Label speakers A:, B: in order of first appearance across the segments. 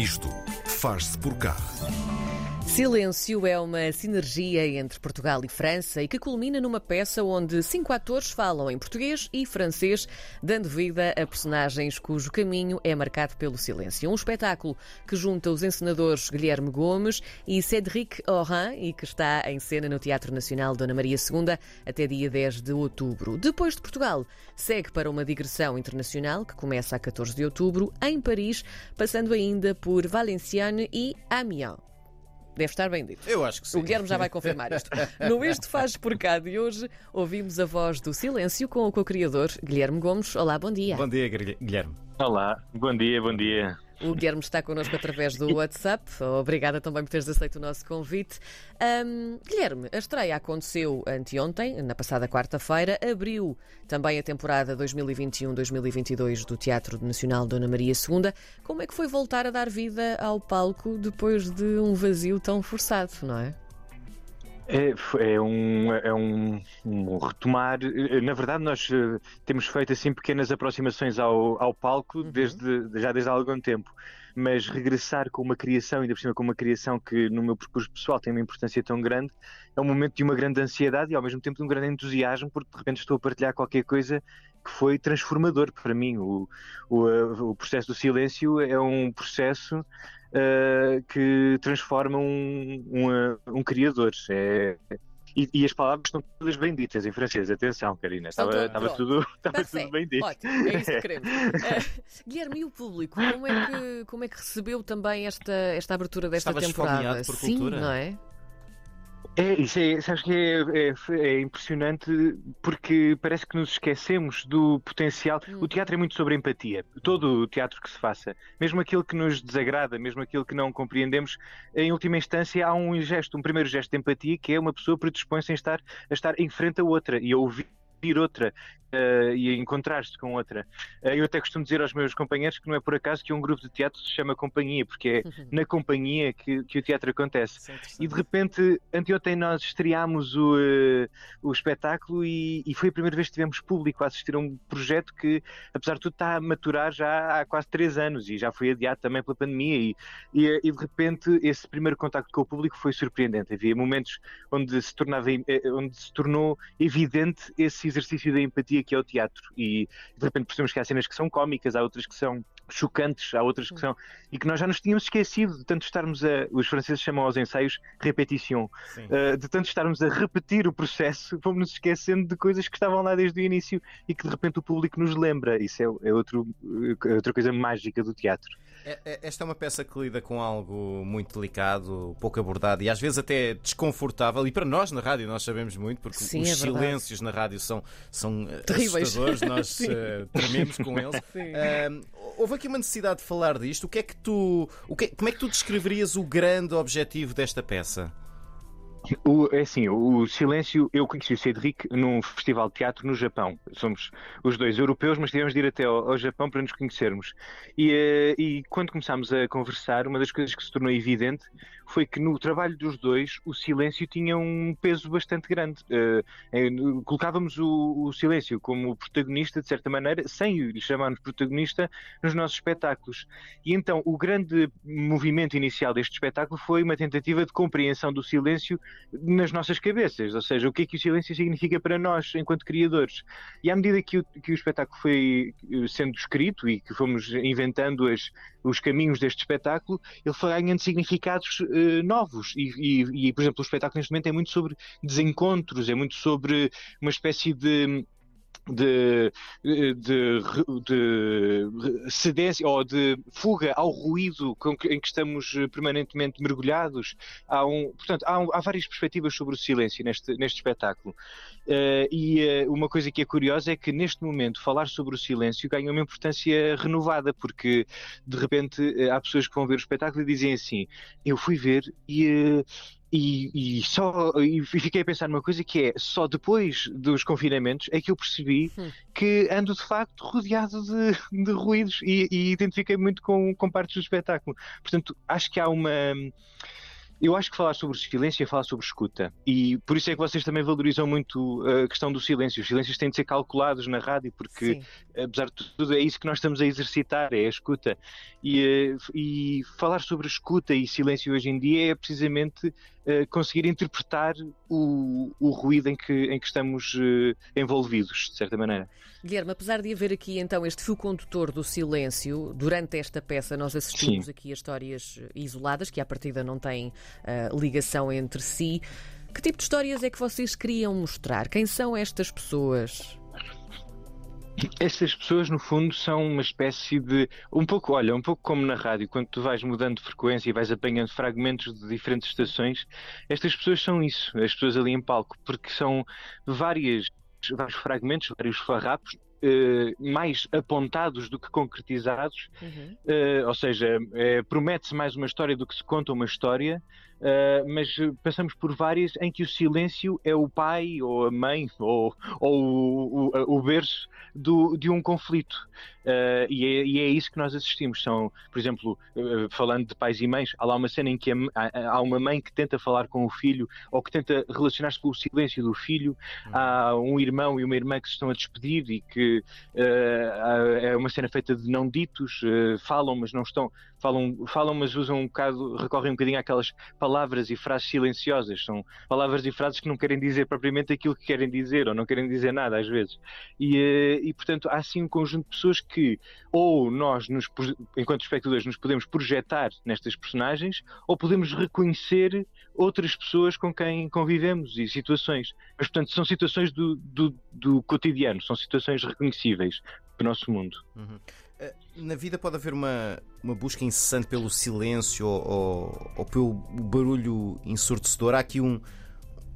A: Isto faz-se por cá.
B: Silêncio é uma sinergia entre Portugal e França e que culmina numa peça onde cinco atores falam em português e francês, dando vida a personagens cujo caminho é marcado pelo silêncio. Um espetáculo que junta os encenadores Guilherme Gomes e Cédric Oran e que está em cena no Teatro Nacional Dona Maria II até dia 10 de outubro. Depois de Portugal, segue para uma digressão internacional que começa a 14 de outubro em Paris, passando ainda por Valenciennes e Amiens. Deve estar bem dito.
C: Eu acho que sim.
B: O Guilherme já vai confirmar isto. No Este Faz Por Cá de hoje, ouvimos a voz do silêncio com o co-criador Guilherme Gomes. Olá, bom dia.
C: Bom dia, Guilherme.
D: Olá, bom dia, bom dia.
B: O Guilherme está connosco através do WhatsApp. Obrigada também por teres aceito o nosso convite. Um, Guilherme, a estreia aconteceu anteontem, na passada quarta-feira. Abriu também a temporada 2021-2022 do Teatro Nacional Dona Maria II. Como é que foi voltar a dar vida ao palco depois de um vazio tão forçado, não é?
D: É, é, um, é um, um, retomar. Na verdade, nós uh, temos feito assim pequenas aproximações ao, ao palco uhum. desde, já desde há algum tempo. Mas regressar com uma criação, ainda por cima com uma criação que no meu percurso pessoal tem uma importância tão grande, é um momento de uma grande ansiedade e ao mesmo tempo de um grande entusiasmo, porque de repente estou a partilhar qualquer coisa que foi transformador para mim. O, o, o processo do silêncio é um processo uh, que transforma um, um, um criador. É, e, e, as palavras estão todas bem ditas em francês. Atenção, Karina. Estava, estava tudo, estava tudo bem dito.
B: Ótimo, é isso que queremos. Uh, Guilherme, e o público? Como é que, como é que recebeu também esta, esta abertura desta
C: Estavas
B: temporada?
C: Por
B: Sim,
C: cultura.
B: não é?
D: É, isso é, sabes que é, é, é, impressionante porque parece que nos esquecemos do potencial. Hum. O teatro é muito sobre empatia. Todo o teatro que se faça, mesmo aquilo que nos desagrada, mesmo aquilo que não compreendemos, em última instância há um gesto, um primeiro gesto de empatia que é uma pessoa predispõe-se a estar, a estar em frente a outra e a ouvir outra uh, e encontrar-se com outra. Uh, eu até costumo dizer aos meus companheiros que não é por acaso que um grupo de teatro se chama companhia, porque é uhum. na companhia que, que o teatro acontece. E de repente, anteontem nós estreámos o, uh, o espetáculo e, e, foi a primeira vez que tivemos público a assistir a um projeto que, apesar de tudo, está a maturar já há quase três anos e já foi adiado também pela pandemia. E, e, e de repente, esse primeiro contacto com o público foi surpreendente. Havia momentos onde se, tornava, onde se tornou evidente esse exercício da empatia que é o teatro. E de repente percebemos que há cenas que são cómicas, há outras que são chocantes, há outras que são. e que nós já nos tínhamos esquecido de tanto estarmos a. Os franceses chamam aos ensaios repetition. Uh, de tanto estarmos a repetir o processo, fomos nos esquecendo de coisas que estavam lá desde o início e que de repente o público nos lembra. Isso é, é, outro, é outra coisa mágica do teatro.
C: É, é, esta é uma peça que lida com algo muito delicado, pouco abordado e às vezes até desconfortável. E para nós na rádio nós sabemos muito, porque
B: Sim,
C: os
B: é
C: silêncios na rádio são, são
B: Terríveis.
C: assustadores, nós uh, trememos com eles. Uh, houve aqui uma necessidade de falar disto. O que é que tu, o que, como é que tu descreverias o grande objetivo desta peça?
D: O, é assim, o Silêncio, eu conheci o Cedric num festival de teatro no Japão. Somos os dois europeus, mas tivemos de ir até ao, ao Japão para nos conhecermos. E, uh, e, quando começámos a conversar, uma das coisas que se tornou evidente foi que no trabalho dos dois o silêncio tinha um peso bastante grande. Uh, colocávamos o, o, silêncio como protagonista, de certa maneira, sem lhe chamarmos protagonista, nos nossos espetáculos. E então o grande movimento inicial deste espetáculo foi uma tentativa de compreensão do silêncio nas nossas cabeças, ou seja, o que é que o silêncio significa para nós enquanto criadores. E à medida que o, que o espetáculo foi eh, sendo escrito e que fomos inventando as, os caminhos deste espetáculo, ele foi ganhando significados uh, novos. E, e, e, por exemplo, o espetáculo neste momento é muito sobre desencontros, é muito sobre uma espécie de de, de, de cedência ou de fuga ao ruído em que estamos permanentemente mergulhados. Há, um, portanto, há, um, há várias perspectivas sobre o silêncio neste, neste espetáculo. Uh, e uh, uma coisa que é curiosa é que neste momento falar sobre o silêncio ganha uma importância renovada, porque de repente uh, há pessoas que vão ver o espetáculo e dizem assim: Eu fui ver e e, e, só e fiquei a pensar numa coisa que é só depois dos confinamentos é que eu percebi hum. que ando de facto rodeado de, de ruídos e, e identifiquei muito com, com partes do espetáculo. Portanto, acho que há uma Eu acho que falar sobre silêncio é falar sobre escuta. E por isso é que vocês também valorizam muito a questão do silêncio. Os silêncios têm de ser calculados na rádio, porque, Sim. apesar de tudo, é isso que nós estamos a exercitar, é a escuta. E, eh, e falar sobre escuta e silêncio hoje em dia é precisamente uh, conseguir interpretar o, o ruído em que, em que estamos envolvidos, de certa maneira.
B: Guilherme, apesar de haver aqui então este fio condutor do silêncio, durante esta peça nós assistimos Sim. aqui a histórias isoladas que à partida não têm ligação entre si. Que tipo de histórias é que vocês queriam mostrar? Quem são estas pessoas?
D: Essas pessoas, no fundo, são uma espécie de. Um pouco, olha, um pouco como na rádio, quando tu vais mudando de frequência e vais apanhando fragmentos de diferentes estações, estas pessoas são isso, as pessoas ali em palco, porque são várias vários fragmentos, vários farrapos, Uh, mais apontados do que concretizados, uhum. uh, ou seja, uh, promete-se mais uma história do que se conta uma história, mas passamos por várias em que o silêncio é o pai ou a mãe ou, ou o, o, o berço do, de um conflito. E, é, e, é, isso que nós assistimos. São, por exemplo, falando de pais e mães, há lá uma cena em que há, há, uma mãe que tenta falar com o filho ou que tenta relacionar-se com o silêncio do filho. Uhum. Há um irmão e uma irmã que se estão a despedir e que uh, é uma cena feita de não ditos, falam, mas não estão. Falam, falam, mas usam um bocado, recorrem um bocadinho àquelas palavras e frases silenciosas. São palavras e frases que não querem dizer propriamente aquilo que querem dizer ou não querem dizer nada às vezes. E, e portanto, há assim um conjunto de pessoas que ou nós, nos, enquanto espectadores, nos podemos projetar nestas personagens, ou podemos reconhecer outras pessoas com quem convivemos e situações. Mas, portanto, são situações do, do, do cotidiano, são situações reconhecíveis do nosso mundo.
C: Uhum. Eh, na vida pode haver uma, uma busca incessante pelo silêncio ou, ou, ou pelo barulho ensurdecedor. Há aqui um,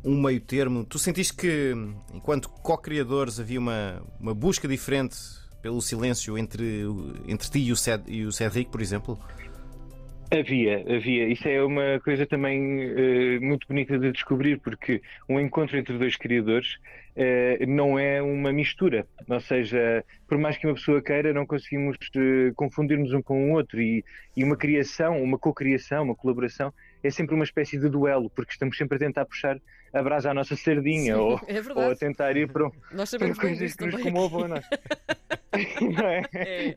C: um meio termo. Tu sentiste que, enquanto co-criadores, havia uma, uma busca diferente pelo silêncio entre, entre ti e o, Ced, e o Cedric, por exemplo?
D: Havia, havia. Isso é uma coisa também uh, muito bonita de descobrir, porque um encontro entre dois criadores uh, não é uma mistura. Ou seja, por mais que uma pessoa queira, não conseguimos uh, confundir-nos um com o outro. E, e uma criação, uma co-criação, uma colaboração, é sempre uma espécie de duelo, porque estamos sempre a tentar puxar a brasa à nossa sardinha Sim, ou, é ou, a tentar ir para, um,
B: nós para
D: coisas que nos comovam a nós. não é? é.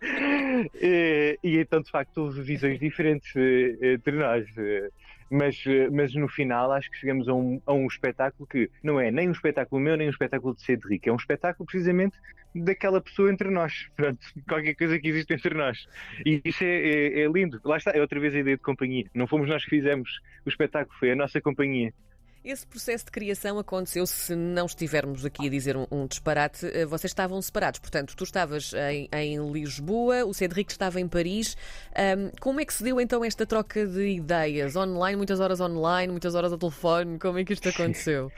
D: e, e, então, de facto, houve visões diferentes eh, entre nós. Eh, mas, eh, mas no final acho que chegamos a um, a um espetáculo que não é nem um espetáculo meu, nem um espetáculo de Cedric. É um espetáculo precisamente daquela pessoa entre nós. Pronto, qualquer coisa que existe entre nós. E isso é, é, é lindo. Lá está, é outra vez a ideia de companhia. Não fomos nós que fizemos o espetáculo, foi a nossa companhia.
B: Esse processo de criação aconteceu, se não estivermos aqui a dizer um, um disparate, eh, vocês estavam separados. Portanto, tu estavas em, em Lisboa, o Cedric estava em Paris. Um, como é que se deu então esta troca de ideias? Online, muitas horas online, muitas horas ao telefone? Como é que isto aconteceu?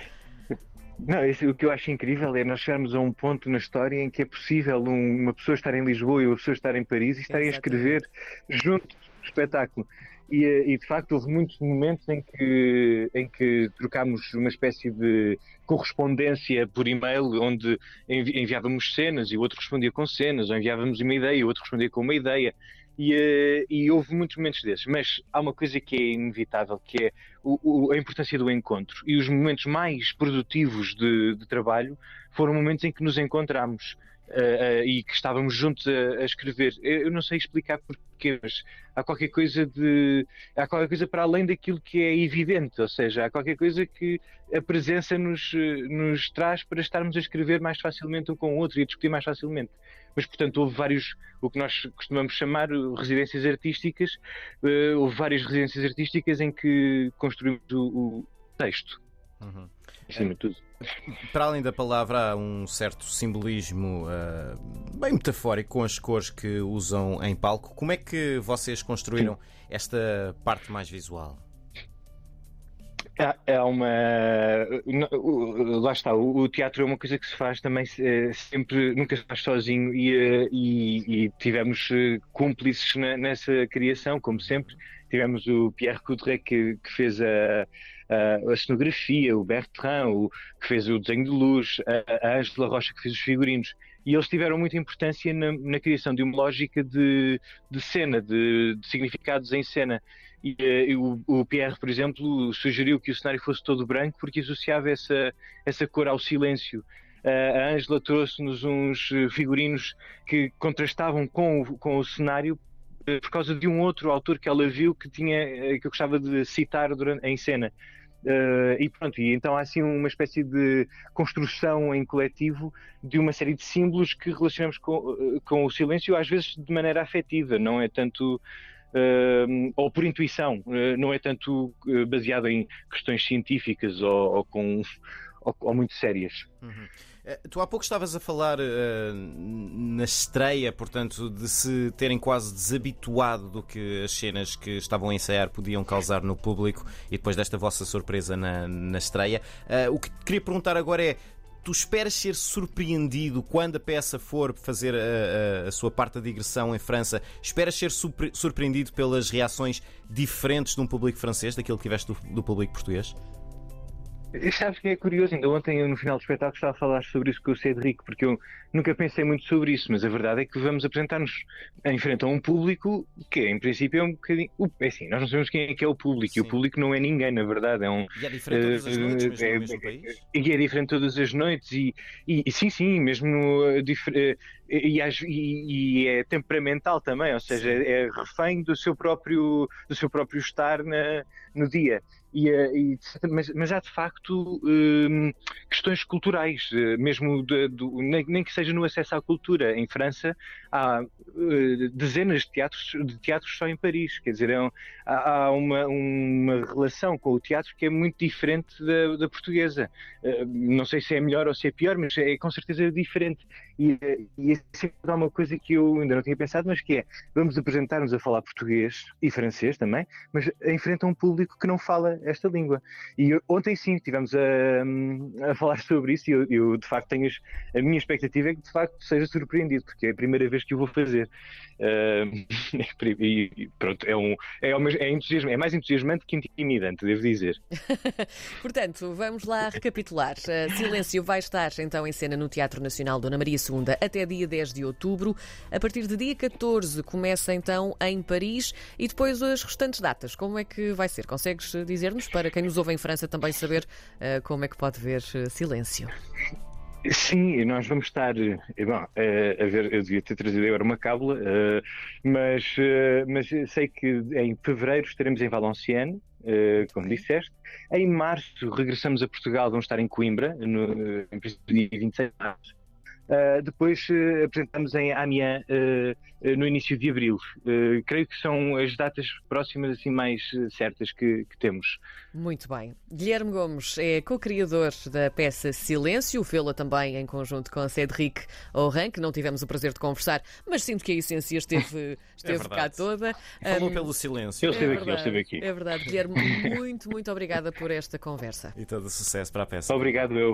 D: Não, isso, o que eu acho incrível é nós chegarmos a um ponto na história em que é possível um, uma pessoa estar em Lisboa e uma pessoa estar em Paris e estarem a escrever juntos espetáculo. E, e, de facto houve muitos momentos em que, em que trocámos uma espécie de correspondência por e-mail, onde enviávamos cenas e o outro respondia com cenas, ou enviávamos uma ideia e o outro respondia com uma ideia. E, eh, e, houve muitos momentos desses, mas há uma coisa que é inevitável, que é o, o, a importância do encontro. E os momentos mais produtivos de, de trabalho foram momentos em que nos encontramos uh, e que estávamos juntos a, a, escrever. Eu não sei explicar porquê, mas há qualquer coisa de. há qualquer coisa para além daquilo que é evidente, ou seja, há qualquer coisa que a presença nos, nos traz para estarmos a escrever mais facilmente um com o outro e a discutir mais facilmente. Mas, portanto, houve vários, o que nós costumamos chamar residências artísticas, uh, houve várias residências artísticas em que construímos o, o texto. Uhum. Acima de tudo.
C: Para além da palavra, há um certo simbolismo uh, bem metafórico com as cores que usam em palco. Como é que vocês construíram esta parte mais visual?
D: É, é uma. Lá está, o teatro é uma coisa que se faz também eh, sempre, nunca se faz sozinho e, eh, e, e tivemos eh, cúmplices nessa criação, como sempre. Tivemos o Pierre Coudray que, que fez a, a, a cenografia, o Bertrand, o, que fez o desenho de luz, a, a Angela Rocha que fez os figurinos. e eles tiveram muita importância na, na criação de uma lógica de, de cena, de, de significados em cena. E, e o, o, Pierre, por exemplo, sugeriu que o cenário fosse todo branco porque associava essa, essa cor ao silêncio. a Angela trouxe-nos uns figurinos que contrastavam com o, com o cenário por causa de um outro autor que ela viu que tinha que eu gostava de citar durante, em cena. Uh, e pronto, e então há assim uma espécie de construção em coletivo de uma série de símbolos que relacionamos com, eh, com o silêncio, às vezes de maneira afetiva, não é tanto. Uh, ou por intuição, uh, não é tanto baseado em questões científicas ou, ou com ou, ou muito sérias.
C: Uhum. Eh, tu há pouco estavas a falar uh, na estreia, portanto, de se terem quase desabituado do que as cenas que estavam a ensaiar podiam causar no público e depois desta vossa surpresa na, na estreia. Uh, o que queria perguntar agora é: tu esperas ser surpreendido quando a peça for fazer a, a, a sua parte de digressão em França? Esperas ser surpre surpreendido pelas reações diferentes de um público francês daquilo que tiveste do, do público português?
D: Sabes que é curioso, ainda ontem no final do espetáculo estava a falar sobre isso com o Cedric, porque eu nunca pensei muito sobre isso, mas a verdade é que vamos apresentar-nos em frente a um público que em princípio é um bocadinho. É assim, nós não sabemos quem é que é o público, Sim. e o público não é ninguém, na verdade. É um,
C: e é diferente todas as noites, mesmo é, no mesmo país? E
D: é diferente todas as noites, e, e, e sim, sim, mesmo uh, e, e, é temperamental também, ou seja, é refém do seu próprio, do seu próprio estar na, no dia. E, eh, e, mas, mas há de facto um, questões culturais, eh, mesmo de, nem, nem, que seja no acesso à cultura. Em França há uh, dezenas de teatros, de teatros só em Paris, quer dizer, é um, há, há uma, uma, relação com o teatro que é muito diferente da, da portuguesa. Uh, não sei se é melhor ou se é pior, mas é com certeza diferente. E, e isso é uma coisa que eu ainda não tinha pensado, mas que é, vamos apresentar-nos a falar português e francês também, mas enfrenta um público que não fala esta língua. E ontem sim, estivemos a, a falar sobre isso e eu, eu, de facto tenho a minha expectativa é que de facto seja surpreendido, porque é a primeira vez que o vou fazer. Uh, e pronto, é, um, é, é, entusiasmo, é mais entusiasmante que intimidante, devo dizer.
B: Portanto, vamos lá recapitular. Uh, Silêncio vai estar então em cena no Teatro Nacional Dona Maria II até dia 10 de outubro. A partir de dia 14 começa então em Paris e depois as restantes datas. Como é que vai ser? Consegues dizer-nos para quem nos ouve em França também saber uh, como é que pode ver Silêncio?
D: Sim, nós vamos estar. Eh, bom, eh, a ver, eu devia ter trazido agora uma cábula, eh, mas, mas sei que em fevereiro estaremos em Valenciennes, como disseste. Em março regressamos a Portugal, vamos estar em Coimbra, no, em dia 26 de março. Uh, depois uh, apresentamos em Amiens uh, no início de abril. creio que são as datas próximas assim mais certas que, que, temos.
B: Muito bem. Guilherme Gomes é co-criador da peça Silêncio, fê-la também em conjunto com a Cédric Oran, que não tivemos o prazer de conversar, mas sinto que a essência esteve, esteve é cá toda.
C: Falou um, pelo silêncio.
D: Eu esteve é aqui, eu esteve aqui.
B: É verdade, Guilherme, muito, muito obrigada por esta conversa.
C: E todo sucesso para a peça.
D: Obrigado eu.